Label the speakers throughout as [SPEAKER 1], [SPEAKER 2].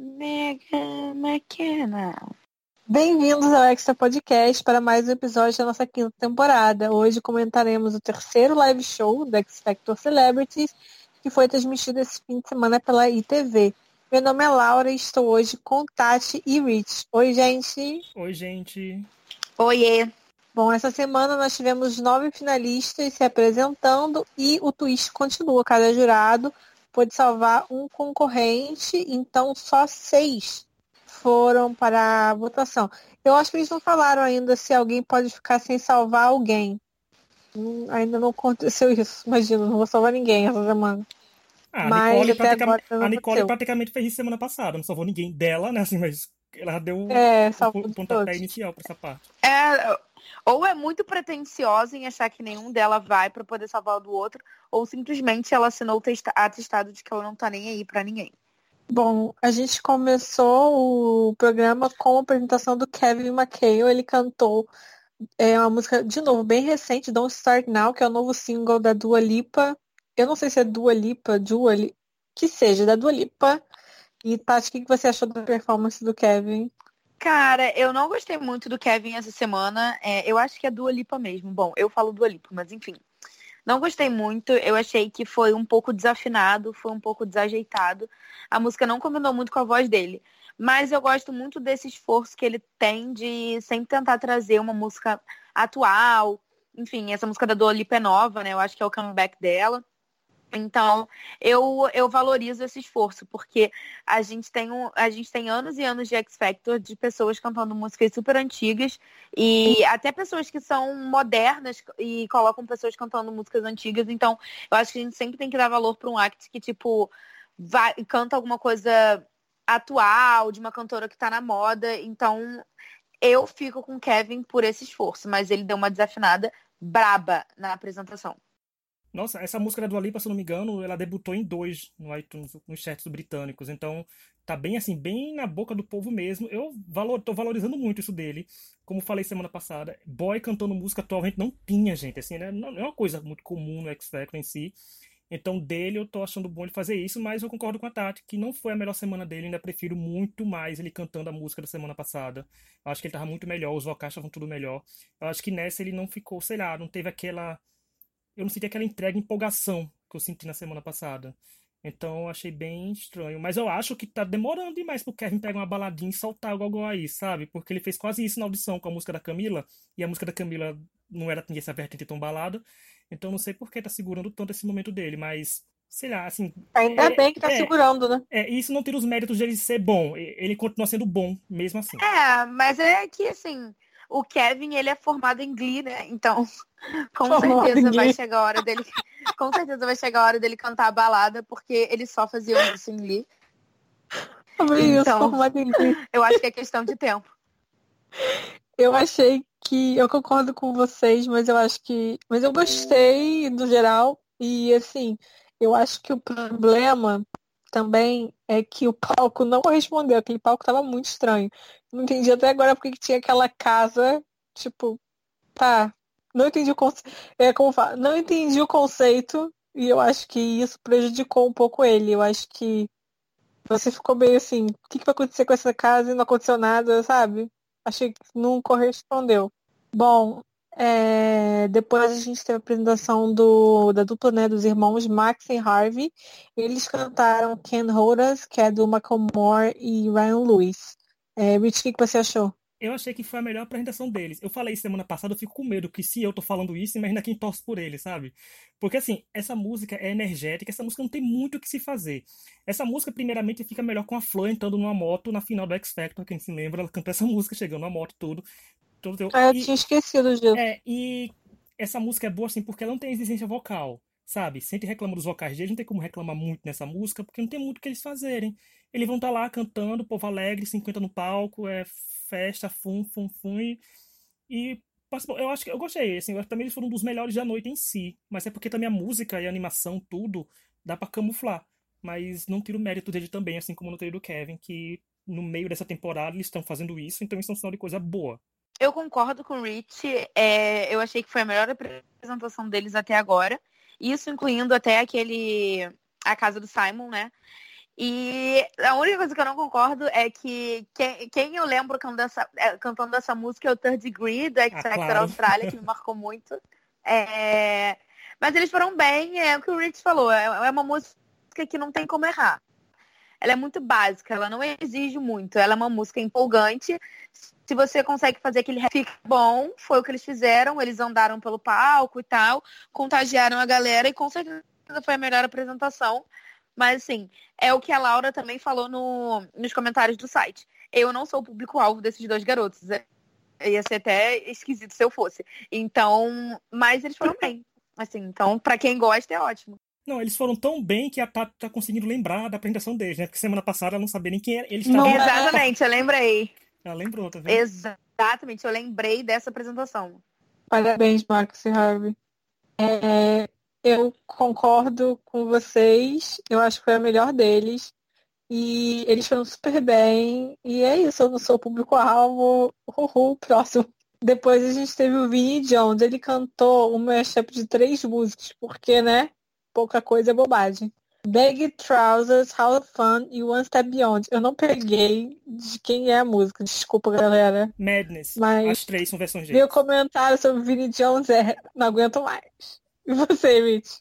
[SPEAKER 1] Mega McKenna.
[SPEAKER 2] Bem-vindos ao Extra Podcast para mais um episódio da nossa quinta temporada. Hoje comentaremos o terceiro live show do X Factor Celebrities, que foi transmitido esse fim de semana pela ITV. Meu nome é Laura e estou hoje com Tati e Rich. Oi, gente.
[SPEAKER 3] Oi, gente.
[SPEAKER 1] Oiê.
[SPEAKER 2] Bom, essa semana nós tivemos nove finalistas se apresentando e o twist continua. Cada jurado pôde salvar um concorrente, então só seis foram para a votação. Eu acho que eles não falaram ainda se alguém pode ficar sem salvar alguém. Hum, ainda não aconteceu isso. Imagina, não vou salvar ninguém essa semana.
[SPEAKER 3] Ah, a
[SPEAKER 2] Mas
[SPEAKER 3] Nicole,
[SPEAKER 2] até
[SPEAKER 3] praticamente, a Nicole praticamente fez isso semana passada. Não salvou ninguém dela, né? Assim, mas ela deu
[SPEAKER 2] É,
[SPEAKER 3] o o pontapé
[SPEAKER 2] todos.
[SPEAKER 3] inicial pra essa parte.
[SPEAKER 1] É, ou é muito pretensiosa em achar que nenhum dela vai pra poder salvar o do outro, ou simplesmente ela assinou o testa- atestado de que ela não tá nem aí pra ninguém.
[SPEAKER 2] Bom, a gente começou o programa com a apresentação do Kevin McHale. Ele cantou é, uma música, de novo, bem recente, Don't Start Now, que é o novo single da Dua Lipa. Eu não sei se é Dua Lipa, Dua Li... que seja, da Dua Lipa. E Tati, o que você achou da performance do Kevin?
[SPEAKER 1] Cara, eu não gostei muito do Kevin essa semana. É, eu acho que é Dua Lipa mesmo. Bom, eu falo Dua Lipa, mas enfim. Não gostei muito. Eu achei que foi um pouco desafinado, foi um pouco desajeitado. A música não combinou muito com a voz dele. Mas eu gosto muito desse esforço que ele tem de sempre tentar trazer uma música atual. Enfim, essa música da Dua Lipa é nova, né? Eu acho que é o comeback dela. Então, eu, eu valorizo esse esforço, porque a gente tem um, a gente tem anos e anos de X Factor de pessoas cantando músicas super antigas e até pessoas que são modernas e colocam pessoas cantando músicas antigas. Então, eu acho que a gente sempre tem que dar valor para um act que tipo vai, canta alguma coisa atual, de uma cantora que tá na moda. Então, eu fico com o Kevin por esse esforço, mas ele deu uma desafinada braba na apresentação.
[SPEAKER 3] Nossa, essa música da Dua Lipa, se eu não me engano, ela debutou em dois no iTunes, nos charts britânicos. Então, tá bem assim, bem na boca do povo mesmo. Eu valor, tô valorizando muito isso dele. Como falei semana passada, boy cantando música atualmente não tinha, gente. Assim, né? Não é uma coisa muito comum no X Factor em si. Então, dele eu tô achando bom ele fazer isso, mas eu concordo com a Tati, que não foi a melhor semana dele. Ainda prefiro muito mais ele cantando a música da semana passada. Eu acho que ele tava muito melhor, os vocais estavam tudo melhor. Eu acho que nessa ele não ficou, sei lá, não teve aquela eu não senti aquela entrega e empolgação que eu senti na semana passada. Então eu achei bem estranho. Mas eu acho que tá demorando demais pro Kevin pegar uma baladinha e soltar o gogó aí, sabe? Porque ele fez quase isso na audição com a música da Camila. E a música da Camila não era tinha essa vertente tão balada. Então não sei por que tá segurando tanto esse momento dele. Mas, sei lá, assim.
[SPEAKER 2] Ainda
[SPEAKER 3] é-
[SPEAKER 2] bem que tá
[SPEAKER 3] é,
[SPEAKER 2] segurando, né?
[SPEAKER 3] É, isso não tira os méritos dele ser bom. Ele continua sendo bom, mesmo assim.
[SPEAKER 1] É, mas é que assim, o Kevin, ele é formado em Glee, né? Então, com
[SPEAKER 2] Formado
[SPEAKER 1] certeza vai chegar a hora dele. Com certeza vai chegar a hora dele cantar a balada, porque eles só faziam isso em Glee. Então. Eu acho que é questão de tempo.
[SPEAKER 2] Eu achei que. Eu concordo com vocês, mas eu acho que. Mas eu gostei do geral. E assim, eu acho que o problema também é que o palco não correspondeu. Aquele palco tava muito estranho. Não entendi até agora porque que tinha aquela casa, tipo, tá. Não entendi o conceito. É como fala, não entendi o conceito. E eu acho que isso prejudicou um pouco ele. Eu acho que você ficou meio assim, o que, que vai acontecer com essa casa e não aconteceu nada, sabe? Achei que não correspondeu. Bom, é, depois a gente teve a apresentação do, da dupla né, dos irmãos Max e Harvey. Eles cantaram Ken Hold Us, que é do Macklemore e Ryan Lewis. É, Rich, o que, que você achou?
[SPEAKER 3] Eu achei que foi a melhor apresentação deles. Eu falei semana passada, eu fico com medo que se eu tô falando isso, imagina quem torce por ele, sabe? Porque assim, essa música é energética, essa música não tem muito o que se fazer. Essa música, primeiramente, fica melhor com a Flor entrando numa moto na final do X Factor, quem se lembra, ela cantou essa música chegando na moto tudo. Tudo
[SPEAKER 2] Ah, eu
[SPEAKER 3] e,
[SPEAKER 2] tinha esquecido disso.
[SPEAKER 3] é, e essa música é boa assim porque ela não tem exigência vocal, sabe? Sempre reclama dos vocais deles, não tem como reclamar muito nessa música, porque não tem muito o que eles fazerem. Eles vão estar lá cantando, povo alegre, 50 no palco, é festa, fum, fum, fum, e, e eu acho que eu gostei, assim, eu acho que mim eles foram um dos melhores da noite em si, mas é porque também a música e a animação, tudo, dá pra camuflar, mas não tiro o mérito dele também, assim como no tiro do Kevin, que no meio dessa temporada eles estão fazendo isso, então isso é um sinal de coisa boa.
[SPEAKER 1] Eu concordo com o Rich. é, eu achei que foi a melhor apresentação deles até agora. Isso incluindo até aquele. A casa do Simon, né? E a única coisa que eu não concordo é que quem, quem eu lembro cantando essa, é, cantando essa música é o Third Degree, do X Factor ah, claro. Austrália, que me marcou muito. É... Mas eles foram bem, é o que o Rich falou, é, é uma música que não tem como errar. Ela é muito básica, ela não exige muito, ela é uma música empolgante. Se você consegue fazer aquele fique bom, foi o que eles fizeram, eles andaram pelo palco e tal, contagiaram a galera e com certeza foi a melhor apresentação. Mas assim, é o que a Laura também falou no, nos comentários do site. Eu não sou o público-alvo desses dois garotos. É, ia ser até esquisito se eu fosse. Então, mas eles foram bem. Assim, então, para quem gosta, é ótimo.
[SPEAKER 3] Não, eles foram tão bem que a Tati tá conseguindo lembrar da apresentação deles, né? Porque semana passada ela não sabia nem quem era. Eles estavam...
[SPEAKER 1] Exatamente, eu lembrei.
[SPEAKER 3] Ela lembrou, tá vendo?
[SPEAKER 1] Exatamente, eu lembrei dessa apresentação.
[SPEAKER 2] Parabéns, Max e Harvey. É, eu concordo com vocês. Eu acho que foi a melhor deles. E eles foram super bem. E é isso, eu não sou público-alvo. Uhul, próximo. Depois a gente teve o Vinnie Jones. Ele cantou um mashup de três músicas, porque, né? Pouca coisa é bobagem. Bag Trousers, How Fun e One Step Beyond. Eu não peguei de quem é a música, desculpa, galera.
[SPEAKER 3] Madness. Mas As três são versões de.
[SPEAKER 2] Meu comentário sobre Vinnie Jones é: não aguento mais. E você, Mitch?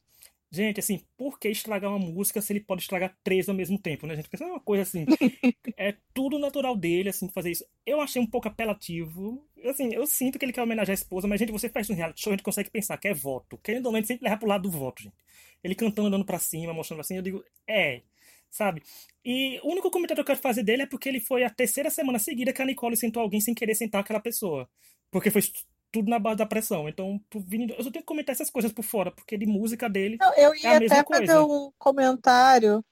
[SPEAKER 3] Gente, assim, por que estragar uma música se ele pode estragar três ao mesmo tempo, né? A gente pensa uma coisa assim. é tudo natural dele, assim, fazer isso. Eu achei um pouco apelativo. Assim, eu sinto que ele quer homenagear a esposa, mas, gente, você faz um reality show, a gente consegue pensar que é voto. Querendo ou não, a gente sempre leva pro lado do voto, gente. Ele cantando, andando pra cima, mostrando assim, eu digo, é, sabe? E o único comentário que eu quero fazer dele é porque ele foi a terceira semana seguida que a Nicole sentou alguém sem querer sentar aquela pessoa. Porque foi tudo na base da pressão. Então, Vini, eu só tenho que comentar essas coisas por fora, porque de música dele
[SPEAKER 2] Não, eu ia
[SPEAKER 3] é a mesma
[SPEAKER 2] até
[SPEAKER 3] coisa.
[SPEAKER 2] fazer um comentário.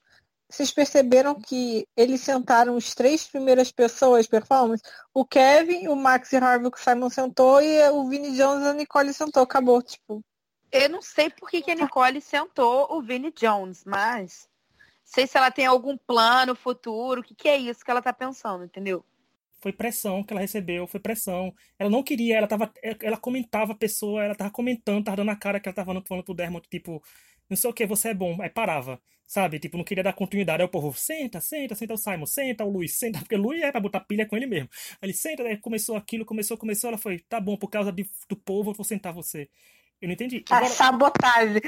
[SPEAKER 2] Vocês perceberam que eles sentaram as três primeiras pessoas performance? O Kevin, o Max e Harvey, que o Simon sentou, e o Vini Jones e a Nicole sentou. Acabou, tipo.
[SPEAKER 1] Eu não sei por que, que a Nicole sentou o Vini Jones, mas sei se ela tem algum plano futuro, o que, que é isso que ela tá pensando, entendeu?
[SPEAKER 3] foi pressão que ela recebeu, foi pressão. Ela não queria, ela tava, ela comentava a pessoa, ela tava comentando, tava dando a cara que ela tava falando, falando pro Dermot, tipo, não sei o que, você é bom, aí parava, sabe? Tipo, não queria dar continuidade. Aí o povo, senta, senta, senta o Simon, senta o Luiz, senta, porque o Luiz é pra botar pilha com ele mesmo. Aí ele senta, aí começou aquilo, começou, começou, ela foi, tá bom, por causa de, do povo, eu vou sentar você. Eu não entendi.
[SPEAKER 2] Agora, a sabotagem.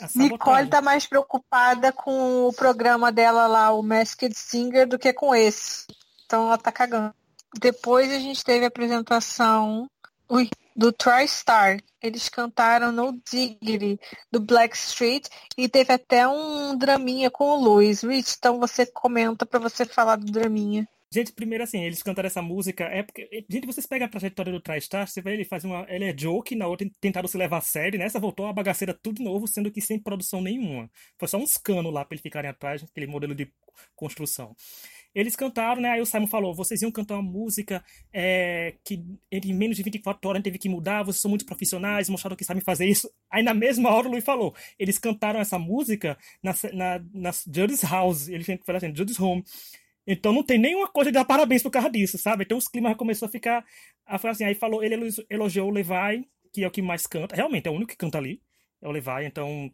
[SPEAKER 2] A sabotagem. Nicole tá mais preocupada com o programa dela lá, o Masked Singer, do que com esse. Então ela tá cagando. Depois a gente teve a apresentação ui, do TriStar. Eles cantaram No Diggity, do Blackstreet, e teve até um draminha com o Luiz. Rich, então você comenta para você falar do draminha.
[SPEAKER 3] Gente, primeiro assim, eles cantaram essa música, é porque, gente, vocês pegam a trajetória do TriStar, você vê ele faz uma, ele é joke, na outra tentaram se levar a sério, nessa voltou a bagaceira tudo novo, sendo que sem produção nenhuma. Foi só uns canos lá para eles ficarem atrás, aquele modelo de construção. Eles cantaram, né? Aí o Simon falou: vocês iam cantar uma música é, que em menos de 24 horas teve que mudar, vocês são muito profissionais, mostraram que sabem fazer isso. Aí na mesma hora o Luiz falou: eles cantaram essa música na, na, na Judy's House, eles falaram assim, Judy's Home. Então não tem nenhuma coisa de dar parabéns por causa disso, sabe? Então os climas começou a ficar. Assim, aí falou, ele elogiou o Levi, que é o que mais canta. Realmente, é o único que canta ali. É o Levi, então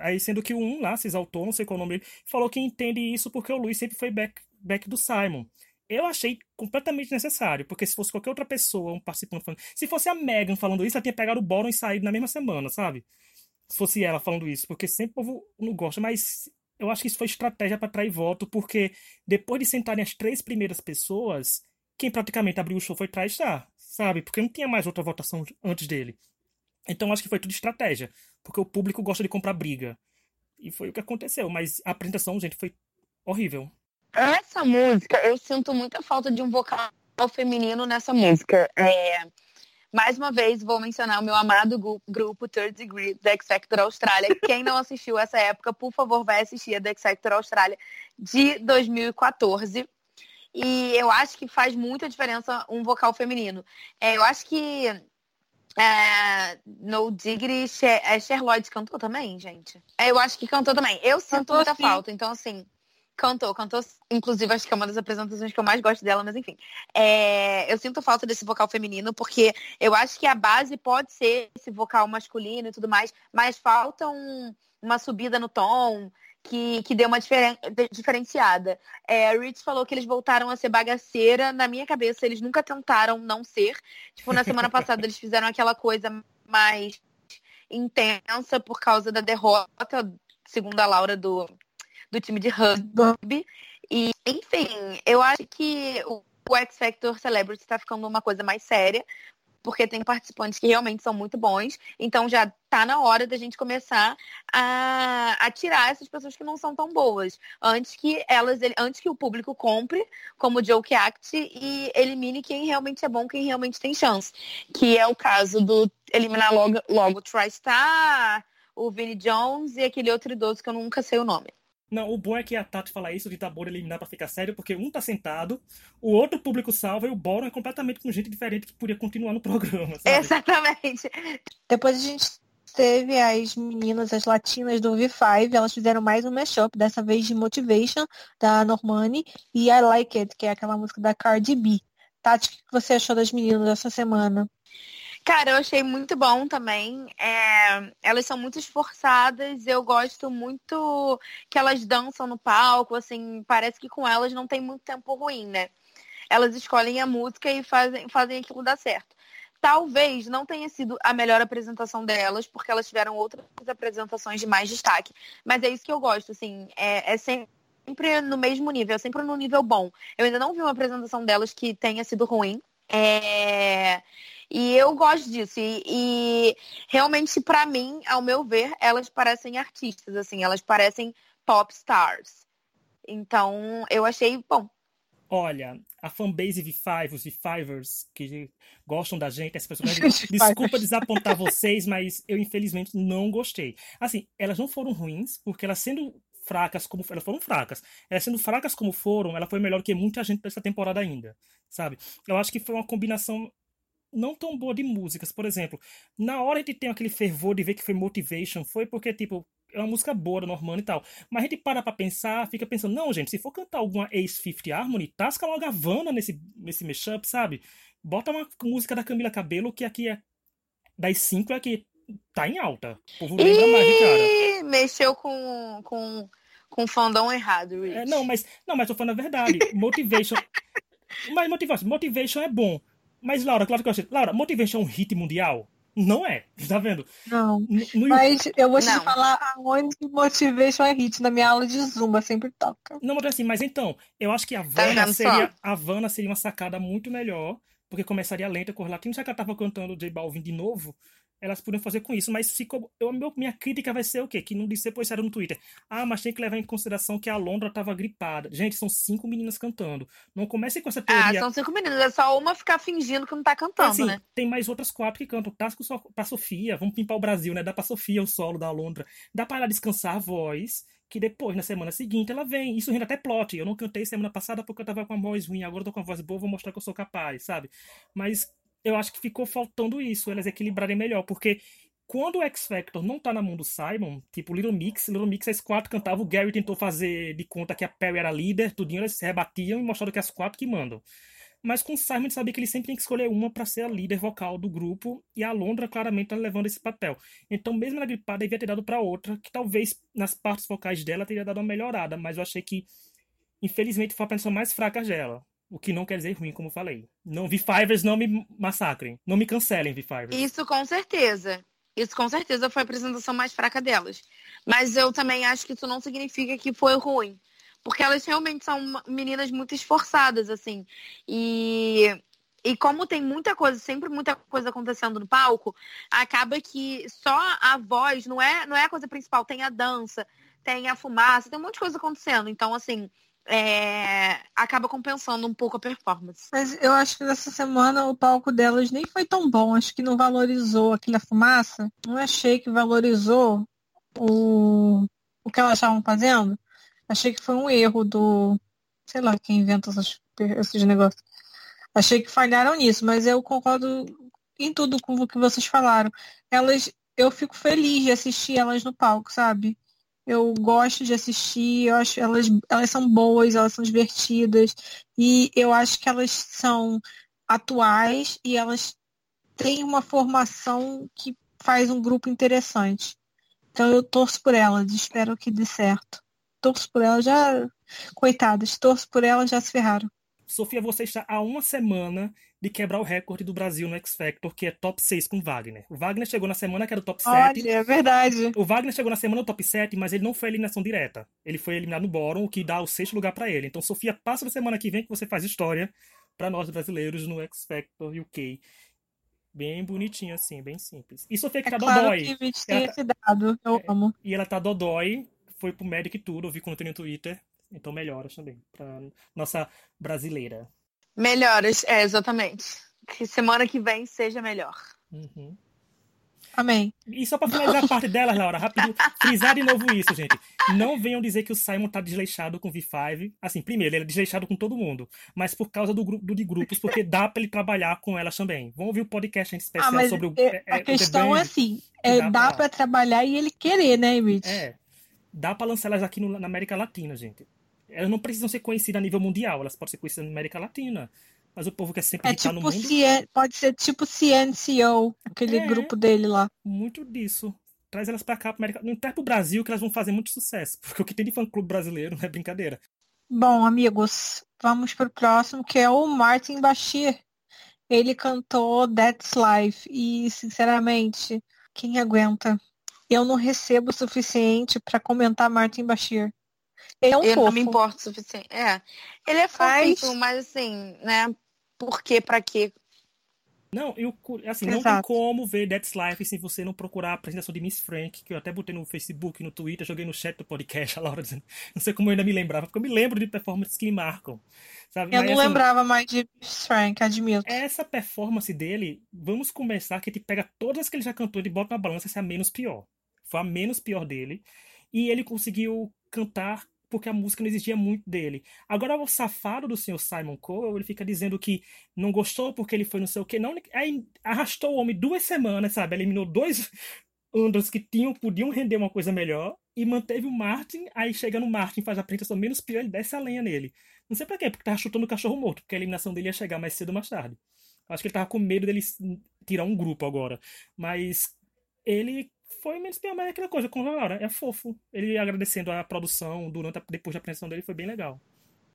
[SPEAKER 3] Aí sendo que um lá se exaltou, não sei qual é o nome dele, falou que entende isso porque o Luiz sempre foi back, back do Simon. Eu achei completamente necessário, porque se fosse qualquer outra pessoa, um participante falando. Se fosse a Megan falando isso, ela tinha pegado o Boron e saído na mesma semana, sabe? Se fosse ela falando isso, porque sempre o povo não gosta, mas eu acho que isso foi estratégia para atrair voto, porque depois de sentarem as três primeiras pessoas, quem praticamente abriu o show foi Traistar, sabe? Porque não tinha mais outra votação antes dele. Então acho que foi tudo estratégia, porque o público gosta de comprar briga. E foi o que aconteceu, mas a apresentação, gente, foi horrível.
[SPEAKER 1] Essa música, eu sinto muita falta de um vocal feminino nessa música. É, mais uma vez, vou mencionar o meu amado grupo Third Degree da X Factor Austrália. Quem não assistiu essa época, por favor, vai assistir a da X Factor Austrália de 2014. E eu acho que faz muita diferença um vocal feminino. É, eu acho que é, no Diggity, Cher, é, Cher Lloyd cantou também, gente? É, eu acho que cantou também. Eu sinto cantou muita falta, então assim, cantou, cantou. Inclusive, acho que é uma das apresentações que eu mais gosto dela, mas enfim. É, eu sinto falta desse vocal feminino, porque eu acho que a base pode ser esse vocal masculino e tudo mais, mas falta um, uma subida no tom, que, que deu uma diferen, diferenciada. É, Rich falou que eles voltaram a ser bagaceira. Na minha cabeça, eles nunca tentaram não ser. Tipo, na semana passada eles fizeram aquela coisa mais intensa por causa da derrota, segundo a Laura, do, do time de rugby. E, enfim, eu acho que o, X Factor Celebrity está ficando uma coisa mais séria, porque tem participantes que realmente são muito bons. Então já tá na hora da gente começar a, a tirar essas pessoas que não são tão boas. Antes que elas, antes que o público compre como Joke Act e elimine quem realmente é bom, quem realmente tem chance. Que é o caso do eliminar logo, logo o TriStar, o Vinnie Jones e aquele outro idoso que eu nunca sei o nome.
[SPEAKER 3] Não, o bom é que a Tati fala isso de Tabor eliminar pra ficar sério, porque um tá sentado, o outro público salva e o Boron é completamente com gente diferente que podia continuar no programa. Sabe?
[SPEAKER 1] Exatamente.
[SPEAKER 2] Depois a gente teve as meninas, as latinas do V5, elas fizeram mais um mashup, dessa vez de Motivation, da Normani, e I Like It, que é aquela música da Cardi B. Tati, o que você achou das meninas essa semana?
[SPEAKER 1] Cara, eu achei muito bom também. É, elas são muito esforçadas. Eu gosto muito que elas dançam no palco. Assim, parece que com elas não tem muito tempo ruim, né? Elas escolhem a música e fazem, fazem aquilo dar certo. Talvez não tenha sido a melhor apresentação delas, porque elas tiveram outras apresentações de mais destaque. Mas é isso que eu gosto, assim, é, é sempre no mesmo nível, sempre no nível bom. Eu ainda não vi uma apresentação delas que tenha sido ruim. É... E eu gosto disso. E, e realmente, para mim, ao meu ver, elas parecem artistas, assim, elas parecem pop stars. Então, eu achei bom.
[SPEAKER 3] Olha, a fanbase V5, os V5ers que gostam da gente, essas pessoas. desculpa desapontar vocês, mas eu infelizmente não gostei. Assim, elas não foram ruins, porque elas sendo fracas como elas foram fracas. Elas sendo fracas como foram, ela foi melhor que muita gente dessa temporada ainda, sabe? Eu acho que foi uma combinação não tão boa de músicas. Por exemplo, na hora de ter aquele fervor de ver que foi Motivation, foi porque, tipo, é uma música boa da Normanda e tal. Mas a gente para pra pensar, fica pensando, não, gente, se for cantar alguma Ace 50 Harmony, tasca logo a Havana nesse, nesse mashup, sabe? Bota uma música da Camila Cabelo, que aqui é das cinco é que tá em alta. O povo lembra mais de cara.
[SPEAKER 1] Mexeu com, com, com fandom errado, Rich.
[SPEAKER 3] É, não, mas, não, mas tô falando a verdade. Motivation. mas motivation, motivation é bom. Mas, Laura, claro que eu achei. Laura, Motivation é um hit mundial? Não é, tá vendo?
[SPEAKER 2] Não. No, mas eu vou te não. falar aonde Motivation é hit. Na minha aula de Zumba sempre toca.
[SPEAKER 3] Não, mas assim, mas então, eu acho que a tá Havana, tá seria, a Havana seria uma sacada muito melhor, porque começaria lenta, correlativa. Já que ela tava cantando J Balvin de novo, elas podiam fazer com isso, mas ficou. Eu, meu, minha crítica vai ser o quê? Que não disse depois era no Twitter. Ah, mas tem que levar em consideração que a Londra estava gripada. Gente, são cinco meninas cantando. Não comece com essa teoria.
[SPEAKER 1] Ah, são cinco meninas, é só uma ficar fingindo que não tá cantando, assim, né?
[SPEAKER 3] Tem mais outras quatro que cantam. Tasco só pra Sofia, vamos pimpar o Brasil, né? Dá pra Sofia o solo da Londra. Dá pra ela descansar a voz que depois, na semana seguinte, ela vem. Isso rende até plot. Eu não cantei semana passada porque eu tava com a voz ruim, agora eu tô com a voz boa, vou mostrar que eu sou capaz, sabe? Mas eu acho que ficou faltando isso, elas equilibrarem melhor, porque quando o X Factor não tá na mão do Simon, tipo Little Mix, Little Mix as quatro cantavam, o Gary tentou fazer de conta que a Perry era líder, tudinho, eles se rebatiam e mostraram que as quatro que mandam. Mas com o Simon sabia que ele sempre tem que escolher uma para ser a líder vocal do grupo, e a Londra claramente tá levando esse papel. Então, mesmo na gripada, devia ter dado para outra, que talvez nas partes vocais dela teria dado uma melhorada, mas eu achei que, infelizmente, foi a pessoa mais fraca dela. O que não quer dizer ruim, como falei. Não, V-Fivers não me massacrem. Não me cancelem, V-Fivers.
[SPEAKER 1] Isso com certeza. Isso com certeza foi a apresentação mais fraca delas. Mas eu também acho que isso não significa que foi ruim. Porque elas realmente são meninas muito esforçadas, assim. E, e como tem muita coisa, sempre muita coisa acontecendo no palco, acaba que só a voz não é, não é a coisa principal. Tem a dança, tem a fumaça, tem um monte de coisa acontecendo. Então, assim, é, acaba compensando um pouco a performance.
[SPEAKER 2] Mas eu acho que nessa semana o palco delas nem foi tão bom. Acho que não valorizou aquela fumaça. Não achei que valorizou o, o que elas estavam fazendo. Achei que foi um erro do. Sei lá quem inventa essas, esses negócios. Achei que falharam nisso, mas eu concordo em tudo com o que vocês falaram. Elas, eu fico feliz de assistir elas no palco, sabe? Eu gosto de assistir, eu acho elas, elas são boas, elas são divertidas e eu acho que elas são atuais e elas têm uma formação que faz um grupo interessante. Então eu torço por elas, espero que dê certo. torço por elas, já. Coitadas, torço por elas, já se ferraram.
[SPEAKER 3] Sofia, você está há uma semana de quebrar o recorde do Brasil no X Factor, que é top 6 com Wagner. O Wagner chegou na semana que era o top 7.
[SPEAKER 2] Olha, é verdade.
[SPEAKER 3] O Wagner chegou na semana no top 7, mas ele não foi eliminação direta. Ele foi eliminado no bórum, o que dá o sexto lugar para ele. Então, Sofia, passa na semana que vem que você faz história para nós brasileiros no X Factor UK. Bem bonitinho assim, bem simples. E Sofia que
[SPEAKER 2] É
[SPEAKER 3] tá
[SPEAKER 2] claro
[SPEAKER 3] dodói.
[SPEAKER 2] que
[SPEAKER 3] Ela
[SPEAKER 2] esse dado, eu amo.
[SPEAKER 3] E ela tá dodói, foi pro médico e tudo, eu vi quando tem no Twitter. Então melhoras também pra nossa brasileira.
[SPEAKER 1] Melhoras, é, exatamente. Que semana que vem seja melhor.
[SPEAKER 3] Uhum.
[SPEAKER 2] Amém.
[SPEAKER 3] E só pra finalizar a parte dela, Laura, rápido, frisar de novo isso, gente. Não venham dizer que o Simon tá desleixado com o V5. Assim, primeiro, ele é desleixado com todo mundo. Mas por causa do grupo do de grupos, porque dá pra ele trabalhar com elas também. Vamos ouvir o podcast especial
[SPEAKER 2] Ah, mas
[SPEAKER 3] sobre o.
[SPEAKER 2] é-
[SPEAKER 3] é,
[SPEAKER 2] a
[SPEAKER 3] The
[SPEAKER 2] questão
[SPEAKER 3] Band.
[SPEAKER 2] é assim, é,
[SPEAKER 3] dá
[SPEAKER 2] dá
[SPEAKER 3] pra-
[SPEAKER 2] pra trabalhar e ele querer, né, Mitch?
[SPEAKER 3] É. Dá pra lançar elas aqui no- na América Latina, gente. Elas não precisam ser conhecidas a nível mundial, elas podem ser conhecidas na América Latina. Mas o povo quer sempre
[SPEAKER 2] É
[SPEAKER 3] estar no
[SPEAKER 2] tipo
[SPEAKER 3] mundo.
[SPEAKER 2] CN, pode ser tipo CNCO, aquele
[SPEAKER 3] É.
[SPEAKER 2] grupo dele lá.
[SPEAKER 3] Muito disso. Traz elas pra cá, pra América. Não traz pro Brasil que elas vão fazer muito sucesso. Porque o que tem de fã-clube brasileiro não é brincadeira.
[SPEAKER 2] Bom, amigos, vamos pro próximo, que é o Martin Bashir. Ele cantou That's Life e, sinceramente, quem aguenta? Eu não recebo o suficiente pra comentar Martin Bashir. Ele é um
[SPEAKER 1] eu
[SPEAKER 2] fofo.
[SPEAKER 1] não me importo o suficiente. É. Ele é
[SPEAKER 2] Mas-
[SPEAKER 1] fofinho, mas assim, né? Por quê? Pra quê?
[SPEAKER 3] Não, eu, assim, não tem
[SPEAKER 2] Exato.
[SPEAKER 3] como ver That's Life se você não procurar a apresentação de Miss Frank, que eu até botei no Facebook, no Twitter, joguei no chat do podcast, a Laura dizendo, não sei como eu ainda me lembrava, porque eu me lembro de performances que me marcam. Sabe?
[SPEAKER 2] Eu
[SPEAKER 3] Mas,
[SPEAKER 2] não
[SPEAKER 3] assim,
[SPEAKER 2] lembrava mais de Frank, admito.
[SPEAKER 3] Essa performance dele, vamos começar que ele pega todas que ele já cantou e bota na balança se é a menos pior. Foi a menos pior dele. E ele conseguiu cantar porque a música não exigia muito dele. Agora o safado do senhor Simon Cowell, ele fica dizendo que não gostou porque ele foi não sei o que. Não, aí arrastou o homem duas semanas, sabe? Eliminou dois Andros que tinham, podiam render uma coisa melhor e manteve o Martin. Aí chega no Martin, faz a apresentação menos pior, ele desce a lenha nele. Não sei pra quê, porque tava chutando o cachorro morto, porque a eliminação dele ia chegar mais cedo ou mais tarde. Acho que ele tava com medo dele tirar um grupo agora. Mas ele foi menos pior, mas é aquela coisa, com a Laura, é fofo. Ele agradecendo a produção durante a, depois da apresentação dele foi bem legal.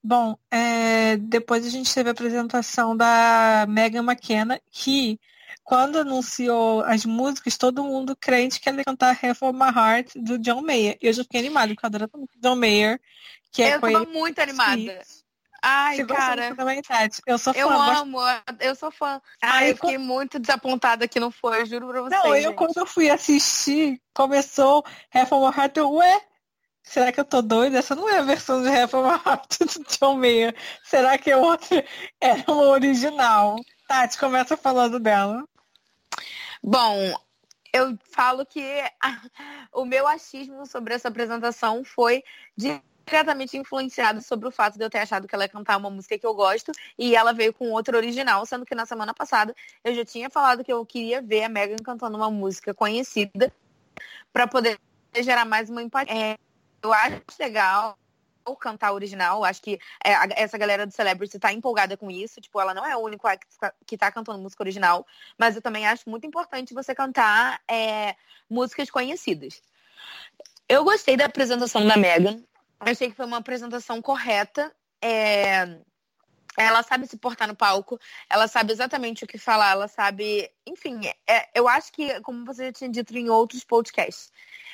[SPEAKER 2] Bom, é, depois a gente teve a apresentação da Megan McKenna, que quando anunciou as músicas, todo mundo crente que ela ia cantar Half of My Heart do John Mayer. Eu já fiquei animada, porque eu adoro do John Mayer, que é
[SPEAKER 1] eu tava
[SPEAKER 2] ele.
[SPEAKER 1] muito animada. Ai,
[SPEAKER 2] gosta
[SPEAKER 1] cara.
[SPEAKER 2] Eu sou fã.
[SPEAKER 1] Eu amo, eu sou fã.
[SPEAKER 2] Aí,
[SPEAKER 1] Ai, eu fiquei muito desapontada que não foi, eu juro pra vocês.
[SPEAKER 2] Não, eu
[SPEAKER 1] gente.
[SPEAKER 2] quando eu fui assistir, começou My Heart, eu, ué, será que eu tô doida? Essa não é a versão de My Heart do John Mayer. Será que é outra? Era uma original. Tati, começa falando dela.
[SPEAKER 1] Bom, eu falo que o meu achismo sobre essa apresentação foi diretamente influenciado sobre o fato de eu ter achado que ela ia cantar uma música que eu gosto e ela veio com outra original, sendo que na semana passada eu já tinha falado que eu queria ver a Megan cantando uma música conhecida para poder gerar mais uma empatia. É, eu acho legal cantar original, acho que é, a- essa galera do Celebrity tá empolgada com isso, tipo, ela não é a única que tá- que tá cantando música original, mas eu também acho muito importante você cantar é, músicas conhecidas. Eu gostei da apresentação da Megan. Achei que foi uma apresentação correta. É, Ela sabe se portar no palco, ela sabe exatamente o que falar, ela sabe. Enfim, é, eu acho que, como você já tinha dito em outros podcasts,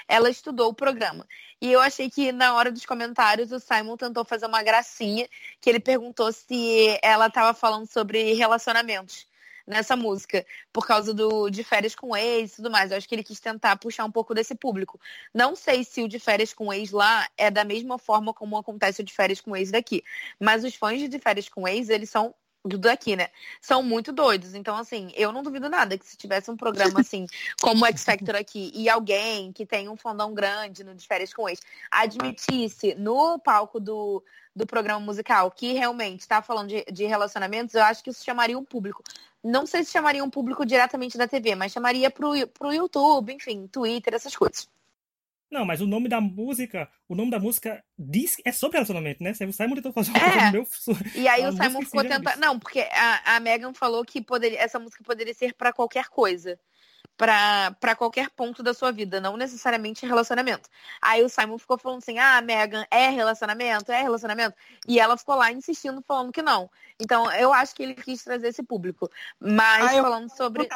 [SPEAKER 1] ela estudou o programa. E eu achei que na hora dos comentários o Simon tentou fazer uma gracinha, que ele perguntou se ela estava falando sobre relacionamentos nessa música, por causa do de férias com ex e tudo mais. Eu acho que ele quis tentar puxar um pouco desse público. Não sei se o de férias com ex lá é da mesma forma como acontece o de férias com ex daqui. Mas os fãs de férias com ex, eles são do daqui, né? São muito doidos. Então, assim, eu não duvido nada que se tivesse um programa assim, como o X Factor aqui, e alguém que tem um fandom grande no de férias com ex, admitisse no palco do, do programa musical que realmente está falando de, de relacionamentos, eu acho que isso chamaria um público. Não sei se chamaria um público diretamente da TV, mas chamaria pro, pro YouTube, enfim, Twitter, essas coisas.
[SPEAKER 3] Não, mas o nome da música, o nome da música diz é sobre relacionamento, né? O Simon tentou fazer
[SPEAKER 1] É.
[SPEAKER 3] meu.
[SPEAKER 1] E aí o Simon ficou tentando. Não, porque a, a Megan falou que poderia, essa música poderia ser pra qualquer coisa. para qualquer ponto da sua vida, não necessariamente relacionamento. Aí o Simon ficou falando assim: ah, Megan, é relacionamento? É relacionamento? E ela ficou lá insistindo, falando que não. Então, eu acho que ele quis trazer esse público. Mas ah, falando sobre.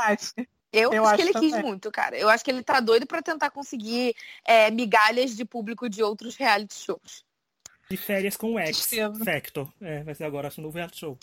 [SPEAKER 1] Eu, eu acho que ele também. quis muito, cara. Eu acho que ele tá doido para tentar conseguir é, migalhas de público de outros reality shows.
[SPEAKER 3] De férias com o X Factor. É, vai ser agora acho, um novo reality show.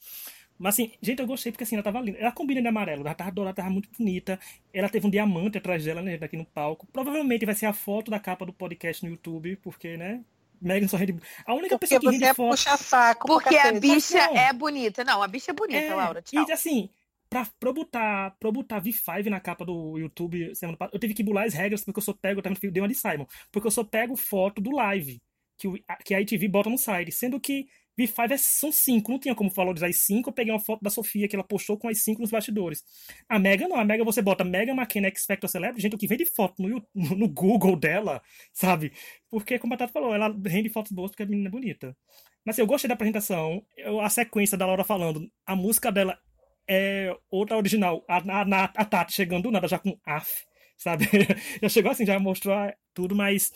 [SPEAKER 3] Mas assim, gente, eu gostei porque assim, ela tava linda. Ela combina de amarelo, ela tava dourada, tava muito bonita. Ela teve um diamante atrás dela, né, aqui no palco. Provavelmente vai ser a foto da capa do podcast no YouTube, porque, né? Megan só rende. A única
[SPEAKER 2] porque
[SPEAKER 3] pessoa que
[SPEAKER 2] rende foto. Puxa saco
[SPEAKER 1] porque a bicha é bonita. Não, a bicha é bonita, é, Laura. Tchau.
[SPEAKER 3] E assim, pra, pra, botar, pra botar V5 na capa do YouTube semana passada, eu tive que bular as regras porque eu só pego, eu dei uma de Simon, porque eu só pego foto do live que, o, que a ITV bota no site, sendo que V5 é, são cinco, não tinha como valorizar as cinco. Eu peguei uma foto da Sofia que ela postou com as cinco nos bastidores. A Mega não, a Mega você bota Mega McKenna X Factor Celebrity, gente, o que vem de foto no, no Google dela, sabe? Porque, como a Tata falou, ela rende fotos boas porque a menina é bonita. Mas assim, eu gostei da apresentação, eu, a sequência da Laura falando, a música dela é outra original, a, a, a Tati chegando do nada já com af, sabe? já chegou assim, já mostrou tudo, mas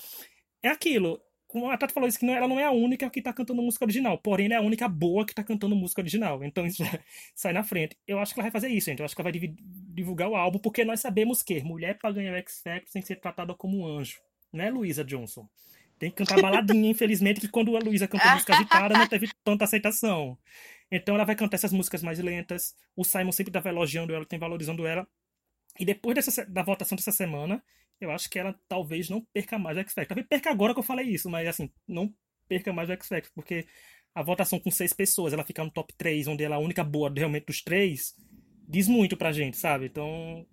[SPEAKER 3] é aquilo como a Tati falou isso, que não, ela não é a única que tá cantando música original, porém ela é a única boa que tá cantando música original. Então isso sai na frente. Eu acho que ela vai fazer isso, gente. Eu acho que ela vai divulgar o álbum, porque nós sabemos que mulher para ganhar o X Factor tem que ser tratada como um anjo. Né, Luísa Johnson? Tem que cantar baladinha, infelizmente, que quando a Luísa cantou música agitada não teve tanta aceitação. Então ela vai cantar essas músicas mais lentas. O Simon sempre estava elogiando ela, tem valorizando ela. E depois dessa, da votação dessa semana, eu acho que ela talvez não perca mais o X Factor. Talvez perca agora que eu falei isso, mas assim, não perca mais o X Factor, porque a votação com seis pessoas, ela ficar no top 3, onde ela é a única boa realmente dos três, diz muito pra gente, sabe? Então,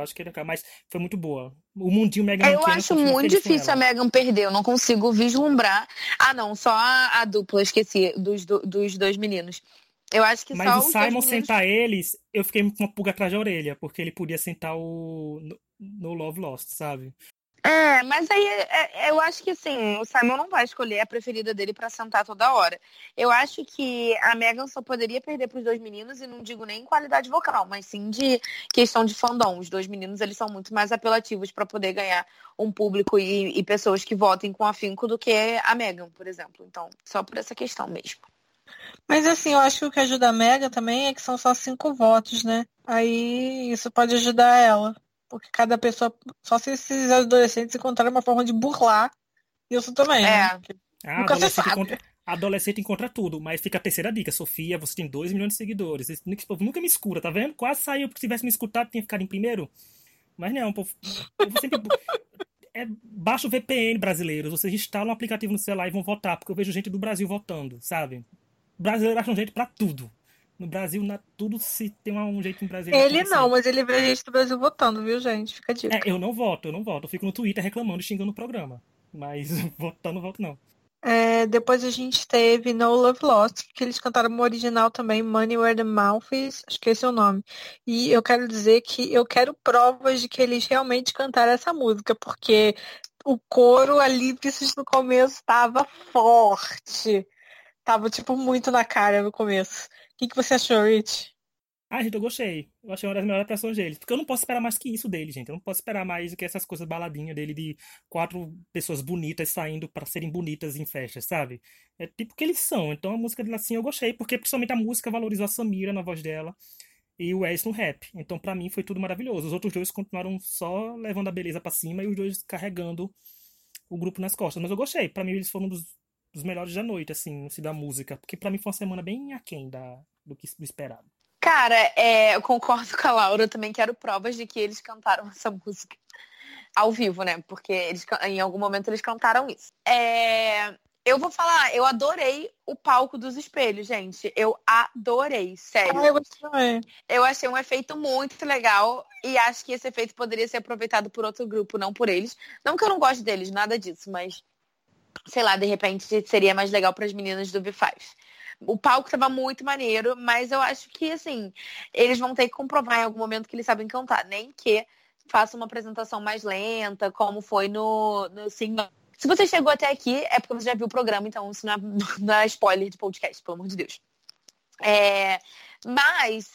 [SPEAKER 3] eu acho que ele mas foi muito boa. O mundinho Megan
[SPEAKER 1] Eu acho muito difícil a Megan perder, eu não consigo vislumbrar. Ah, não, só a, a dupla, esqueci, dos, do, dos dois meninos. Eu acho que
[SPEAKER 3] Mas
[SPEAKER 1] só
[SPEAKER 3] o Simon sentar eles, eu fiquei com uma pulga atrás da orelha, porque ele podia sentar o no Love Lost, sabe?
[SPEAKER 1] É, mas aí é, é, eu acho que assim, o Simon não vai escolher a preferida dele para sentar toda hora. Eu acho que a Megan só poderia perder para os dois meninos, e não digo nem em qualidade vocal, mas sim de questão de fandom. Os dois meninos eles são muito mais apelativos para poder ganhar um público e, e pessoas que votem com afinco do que a Megan, por exemplo. Então, só por essa questão mesmo.
[SPEAKER 2] Mas assim, eu acho que o que ajuda a Megan também é que são só cinco votos, né? Aí isso pode ajudar ela. Porque cada pessoa, só se esses adolescentes encontrarem uma forma de burlar isso também. É. Né?
[SPEAKER 3] Ah, Nunca adolescente, encontra, adolescente encontra tudo, mas fica a terceira dica. Sofia, você tem 2 milhões de seguidores. Esse povo nunca me escuta, tá vendo? Quase saiu, porque se tivesse me escutado, tinha ficado em primeiro. Mas não, o povo, o povo sempre. é, baixa o VPN brasileiros, vocês instalam um aplicativo no celular e vão votar, porque eu vejo gente do Brasil votando, sabe? Brasileiro acha um jeito para tudo. No Brasil, na, tudo se tem um jeito em Brasil.
[SPEAKER 2] Ele não, mas ele vê gente do Brasil votando, viu, gente? Fica a dica.
[SPEAKER 3] É, eu não voto, eu não voto. Eu fico no Twitter reclamando xingando o programa. Mas votando, não voto não.
[SPEAKER 2] É, depois a gente teve No Love Lost, que eles cantaram uma original também, Money Where the Mouth Is, esqueci o nome. E eu quero dizer que eu quero provas de que eles realmente cantaram essa música, porque o coro ali, no começo, estava forte. Tava, tipo, muito na cara no começo que, que você achou, Rich?
[SPEAKER 3] Ah, gente, eu gostei. Eu achei uma das melhores atuações dele. Porque eu não posso esperar mais que isso dele, gente. Eu não posso esperar mais do que essas coisas baladinhas dele de quatro pessoas bonitas saindo para serem bonitas em festas, sabe? É tipo que eles são. Então a música dele assim eu gostei, porque principalmente a música valorizou a Samira na voz dela e o Wes no rap. Então para mim foi tudo maravilhoso. Os outros dois continuaram só levando a beleza para cima e os dois carregando o grupo nas costas. Mas eu gostei. Para mim eles foram dos, dos melhores da noite, assim, se da música. Porque para mim foi uma semana bem aquém da, do que do esperado.
[SPEAKER 1] Cara, é, eu concordo com a Laura, eu também quero provas de que eles cantaram essa música ao vivo, né? Porque eles, em algum momento eles cantaram isso. É, eu vou falar, eu adorei o palco dos espelhos, gente. Eu adorei, sério.
[SPEAKER 2] Ah, eu, gostei.
[SPEAKER 1] eu achei um efeito muito legal e acho que esse efeito poderia ser aproveitado por outro grupo, não por eles. Não que eu não goste deles, nada disso, mas sei lá, de repente seria mais legal para as meninas do B5. O palco tava muito maneiro, mas eu acho que, assim, eles vão ter que comprovar em algum momento que eles sabem cantar. Nem que faça uma apresentação mais lenta, como foi no, no Sing. Se você chegou até aqui, é porque você já viu o programa, então isso não é, não é spoiler de podcast, pelo amor de Deus. É, mas